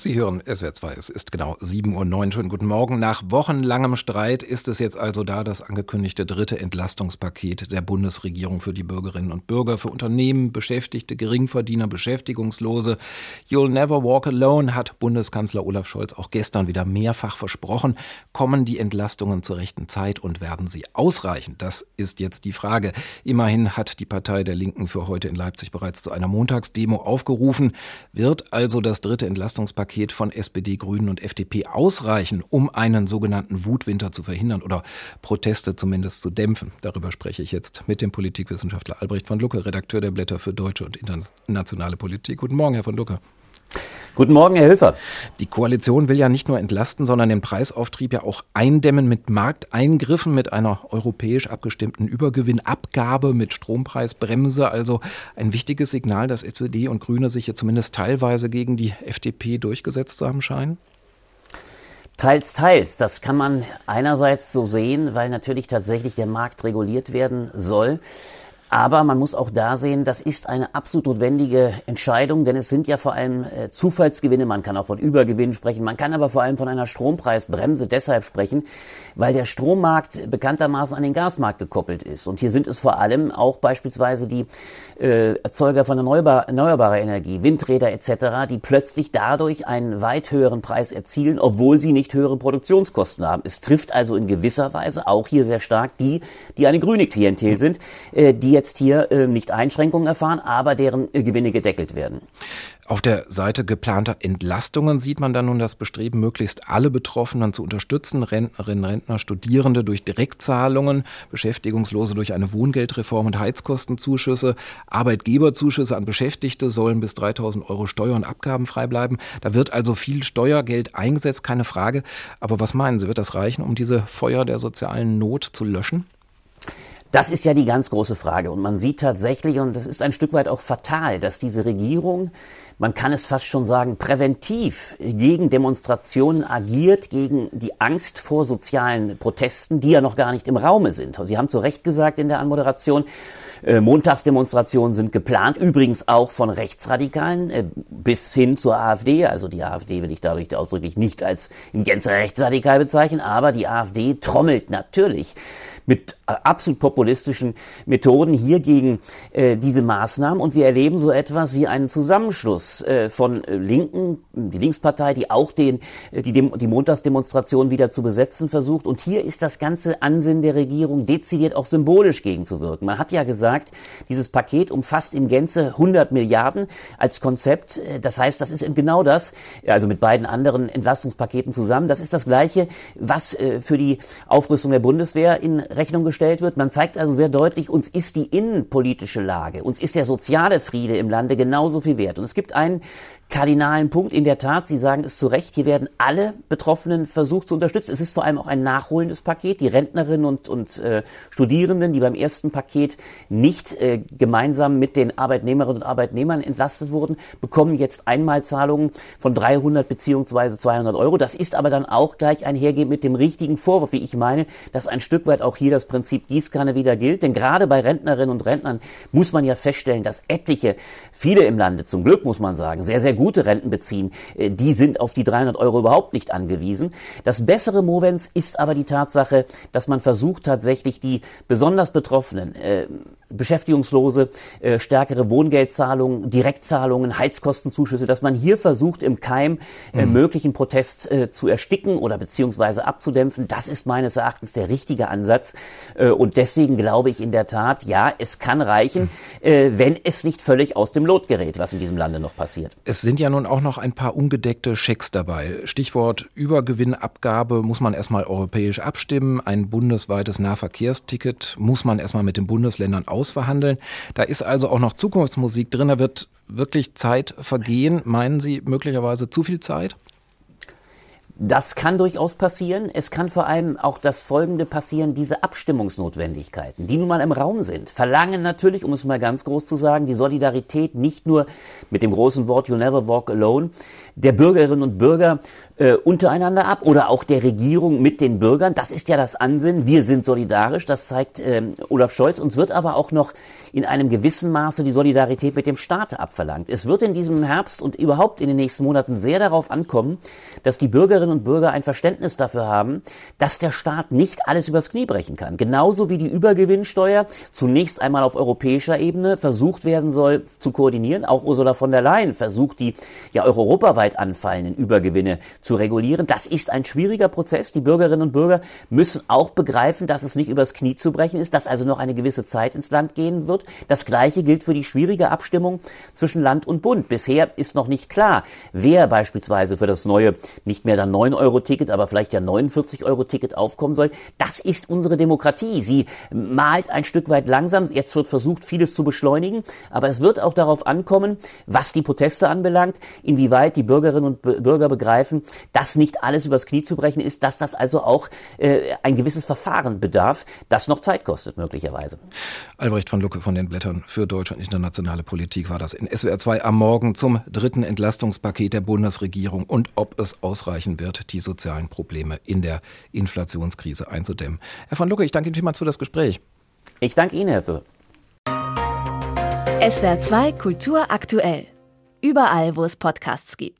Sie hören SWR 2, es ist genau 7.09 Uhr. Schönen guten Morgen. Nach wochenlangem Streit ist es jetzt also da, das angekündigte dritte Entlastungspaket der Bundesregierung für die Bürgerinnen und Bürger, für Unternehmen, Beschäftigte, Geringverdiener, Beschäftigungslose. You'll never walk alone, hat Bundeskanzler Olaf Scholz auch gestern wieder mehrfach versprochen. Kommen die Entlastungen zur rechten Zeit und werden sie ausreichen? Das ist jetzt die Frage. Immerhin hat die Partei der Linken für heute in Leipzig bereits zu einer Montagsdemo aufgerufen. Wird also das dritte Entlastungspaket Paket von SPD, Grünen und FDP ausreichen, um einen sogenannten Wutwinter zu verhindern oder Proteste zumindest zu dämpfen? Darüber spreche ich jetzt mit dem Politikwissenschaftler Albrecht von Lucke, Redakteur der Blätter für deutsche und internationale Politik. Guten Morgen, Herr von Lucke. Guten Morgen, Herr Hilfer. Die Koalition will ja nicht nur entlasten, sondern den Preisauftrieb ja auch eindämmen mit Markteingriffen, mit einer europäisch abgestimmten Übergewinnabgabe, mit Strompreisbremse. Also ein wichtiges Signal, dass SPD und Grüne sich ja zumindest teilweise gegen die FDP durchgesetzt zu haben scheinen? Teils, teils. Das kann man einerseits so sehen, weil natürlich tatsächlich der Markt reguliert werden soll. Aber man muss auch da sehen, das ist eine absolut notwendige Entscheidung, denn es sind ja vor allem äh, Zufallsgewinne. Man kann auch von Übergewinnen sprechen. Man kann aber vor allem von einer Strompreisbremse deshalb sprechen, weil der Strommarkt bekanntermaßen an den Gasmarkt gekoppelt ist. Und hier sind es vor allem auch beispielsweise die äh, Erzeuger von erneuerbar, erneuerbarer Energie, Windräder etc., die plötzlich dadurch einen weit höheren Preis erzielen, obwohl sie nicht höhere Produktionskosten haben. Es trifft also in gewisser Weise auch hier sehr stark die, die eine grüne Klientel sind, äh, die jetzt hier äh, nicht Einschränkungen erfahren, aber deren äh, Gewinne gedeckelt werden. Auf der Seite geplanter Entlastungen sieht man dann nun das Bestreben, möglichst alle Betroffenen zu unterstützen, Rentnerinnen, Rentner, Studierende durch Direktzahlungen, Beschäftigungslose durch eine Wohngeldreform und Heizkostenzuschüsse, Arbeitgeberzuschüsse an Beschäftigte sollen bis 3000 Euro Steuer- und Abgaben frei bleiben. Da wird also viel Steuergeld eingesetzt, keine Frage. Aber was meinen Sie, wird das reichen, um diese Feuer der sozialen Not zu löschen? Das ist ja die ganz große Frage. Und man sieht tatsächlich, und das ist ein Stück weit auch fatal, dass diese Regierung, man kann es fast schon sagen, präventiv gegen Demonstrationen agiert, gegen die Angst vor sozialen Protesten, die ja noch gar nicht im Raume sind. Sie haben zu Recht gesagt in der Anmoderation, äh, Montagsdemonstrationen sind geplant, übrigens auch von Rechtsradikalen äh, bis hin zur AfD. Also die AfD will ich dadurch ausdrücklich nicht als in Gänze rechtsradikal bezeichnen, aber die AfD trommelt natürlich mit äh, absolut populistischen Methoden hier gegen äh, diese Maßnahmen. Und wir erleben so etwas wie einen Zusammenschluss äh, von äh, Linken, die Linkspartei, die auch den, äh, die, Dem die Montagsdemonstration wieder zu besetzen versucht. Und hier ist das ganze Ansinnen der Regierung dezidiert auch symbolisch gegenzuwirken. Man hat ja gesagt, dieses Paket umfasst in Gänze 100 Milliarden als Konzept. Das heißt, das ist genau das, also mit beiden anderen Entlastungspaketen zusammen. Das ist das Gleiche, was äh, für die Aufrüstung der Bundeswehr in Rechnung gestellt wird. Man zeigt also sehr deutlich, uns ist die innenpolitische Lage, uns ist der soziale Friede im Lande genauso viel wert. Und es gibt einen kardinalen Punkt. In der Tat, Sie sagen es zu Recht, hier werden alle Betroffenen versucht zu unterstützen. Es ist vor allem auch ein nachholendes Paket. Die Rentnerinnen und, und äh, Studierenden, die beim ersten Paket nicht äh, gemeinsam mit den Arbeitnehmerinnen und Arbeitnehmern entlastet wurden, bekommen jetzt Einmalzahlungen von 300 beziehungsweise 200 Euro. Das ist aber dann auch gleich einhergehend mit dem richtigen Vorwurf, wie ich meine, dass ein Stück weit auch hier das Prinzip Gießkanne wieder gilt. Denn gerade bei Rentnerinnen und Rentnern muss man ja feststellen, dass etliche, viele im Lande, zum Glück muss man sagen, sehr, sehr gute Renten beziehen, äh, die sind auf die 300 Euro überhaupt nicht angewiesen. Das bessere Movens ist aber die Tatsache, dass man versucht tatsächlich die besonders Betroffenen, äh, Beschäftigungslose, äh, stärkere Wohngeldzahlungen, Direktzahlungen, Heizkostenzuschüsse, dass man hier versucht, im Keim äh, mhm. möglichen Protest äh, zu ersticken oder beziehungsweise abzudämpfen. Das ist meines Erachtens der richtige Ansatz. Äh, und deswegen glaube ich in der Tat, ja, es kann reichen, äh, wenn es nicht völlig aus dem Lot gerät, was in diesem Lande noch passiert. Es sind ja nun auch noch ein paar ungedeckte Schecks dabei. Stichwort Übergewinnabgabe muss man erstmal europäisch abstimmen. Ein bundesweites Nahverkehrsticket muss man erstmal mit den Bundesländern ausverhandeln. Da ist also auch noch Zukunftsmusik drin. Da wird wirklich Zeit vergehen. Meinen Sie möglicherweise zu viel Zeit? Das kann durchaus passieren. Es kann vor allem auch das Folgende passieren, diese Abstimmungsnotwendigkeiten, die nun mal im Raum sind, verlangen natürlich, um es mal ganz groß zu sagen, die Solidarität nicht nur mit dem großen Wort You Never Walk Alone der Bürgerinnen und Bürger äh, untereinander ab oder auch der Regierung mit den Bürgern. Das ist ja das Ansinnen. Wir sind solidarisch. Das zeigt ähm, Olaf Scholz. Uns wird aber auch noch in einem gewissen Maße die Solidarität mit dem Staat abverlangt. Es wird in diesem Herbst und überhaupt in den nächsten Monaten sehr darauf ankommen, dass die Bürgerinnen und Bürger ein Verständnis dafür haben, dass der Staat nicht alles übers Knie brechen kann. Genauso wie die Übergewinnsteuer zunächst einmal auf europäischer Ebene versucht werden soll zu koordinieren. Auch Ursula von der Leyen versucht, die ja europaweit anfallenden Übergewinne zu regulieren. Das ist ein schwieriger Prozess. Die Bürgerinnen und Bürger müssen auch begreifen, dass es nicht übers Knie zu brechen ist, dass also noch eine gewisse Zeit ins Land gehen wird. Das Gleiche gilt für die schwierige Abstimmung zwischen Land und Bund. Bisher ist noch nicht klar, wer beispielsweise für das neue, nicht mehr dann 9-Euro-Ticket, aber vielleicht ja 49-Euro-Ticket aufkommen soll. Das ist unsere Demokratie. Sie malt ein Stück weit langsam. Jetzt wird versucht, vieles zu beschleunigen. Aber es wird auch darauf ankommen, was die Proteste anbelangt, inwieweit die Bürgerinnen und Bürger begreifen, dass nicht alles übers Knie zu brechen ist, dass das also auch äh, ein gewisses Verfahren bedarf, das noch Zeit kostet möglicherweise. Albrecht von Lucke von den Blättern für deutsche und internationale Politik war das in SWR 2 am Morgen zum dritten Entlastungspaket der Bundesregierung und ob es ausreichen wird, die sozialen Probleme in der Inflationskrise einzudämmen. Herr von Lucke, ich danke Ihnen vielmals für das Gespräch. Ich danke Ihnen, Herr Föhr. SWR 2 Kultur aktuell. Überall, wo es Podcasts gibt.